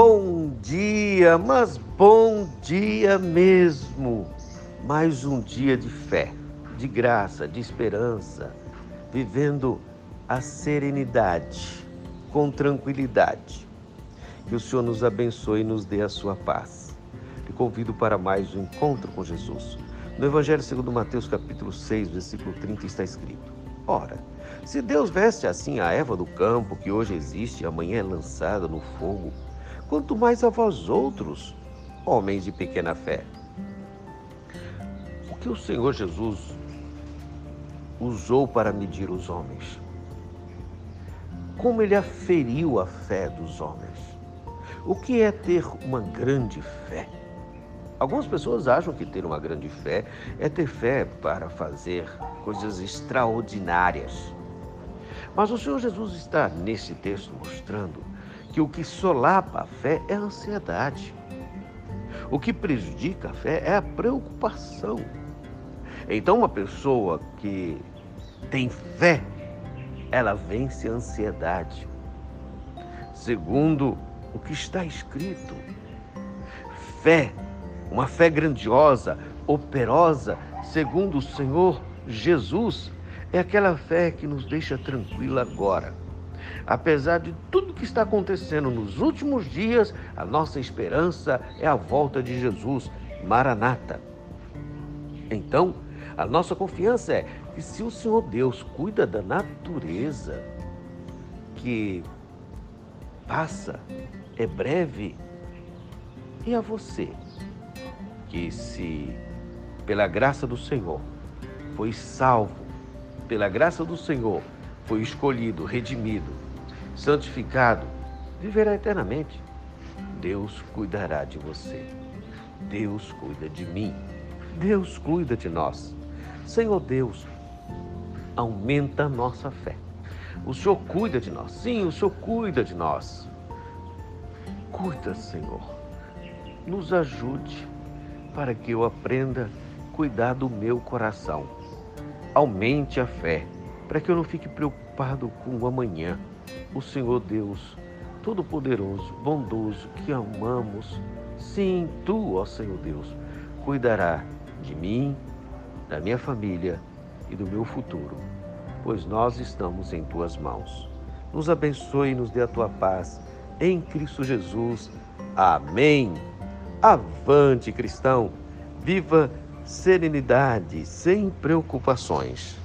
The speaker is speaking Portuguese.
Bom dia, mas bom dia mesmo. Mais um dia de fé, de graça, de esperança, vivendo a serenidade, com tranquilidade. Que o Senhor nos abençoe e nos dê a sua paz. Te convido para mais um encontro com Jesus. No Evangelho segundo Mateus, capítulo 6, versículo 30, está escrito: Ora, se Deus veste assim a erva do campo, que hoje existe e amanhã é lançada no fogo, quanto mais a vós outros, homens de pequena fé. O que o Senhor Jesus usou para medir os homens? Como ele aferiu a fé dos homens? O que é ter uma grande fé? Algumas pessoas acham que ter uma grande fé é ter fé para fazer coisas extraordinárias. Mas o Senhor Jesus está nesse texto mostrando que o que solapa a fé é a ansiedade. O que prejudica a fé é a preocupação. Então, uma pessoa que tem fé, ela vence a ansiedade. Segundo o que está escrito, fé, uma fé grandiosa, operosa, segundo o Senhor Jesus, é aquela fé que nos deixa tranquila agora Apesar de tudo que está acontecendo nos últimos dias, a nossa esperança é a volta de Jesus, Maranata. Então, a nossa confiança é que se o Senhor Deus cuida da natureza, que passa, é breve, e a você, que se pela graça do Senhor foi salvo, pela graça do Senhor foi escolhido, redimido, santificado, viverá eternamente. Deus cuidará de você. Deus cuida de mim. Deus cuida de nós. Senhor Deus, aumenta a nossa fé. O Senhor cuida de nós. Sim, o Senhor cuida de nós. Cuida, Senhor. Nos ajude para que eu aprenda a cuidar do meu coração. Aumente a fé para que eu não fique preocupado com o amanhã. O Senhor Deus, Todo-Poderoso, bondoso, que amamos, sim, Tu, ó Senhor Deus, cuidará de mim, da minha família e do meu futuro, pois nós estamos em Tuas mãos. Nos abençoe e nos dê a Tua paz. Em Cristo Jesus. Amém. Avante, cristão. Viva serenidade, sem preocupações.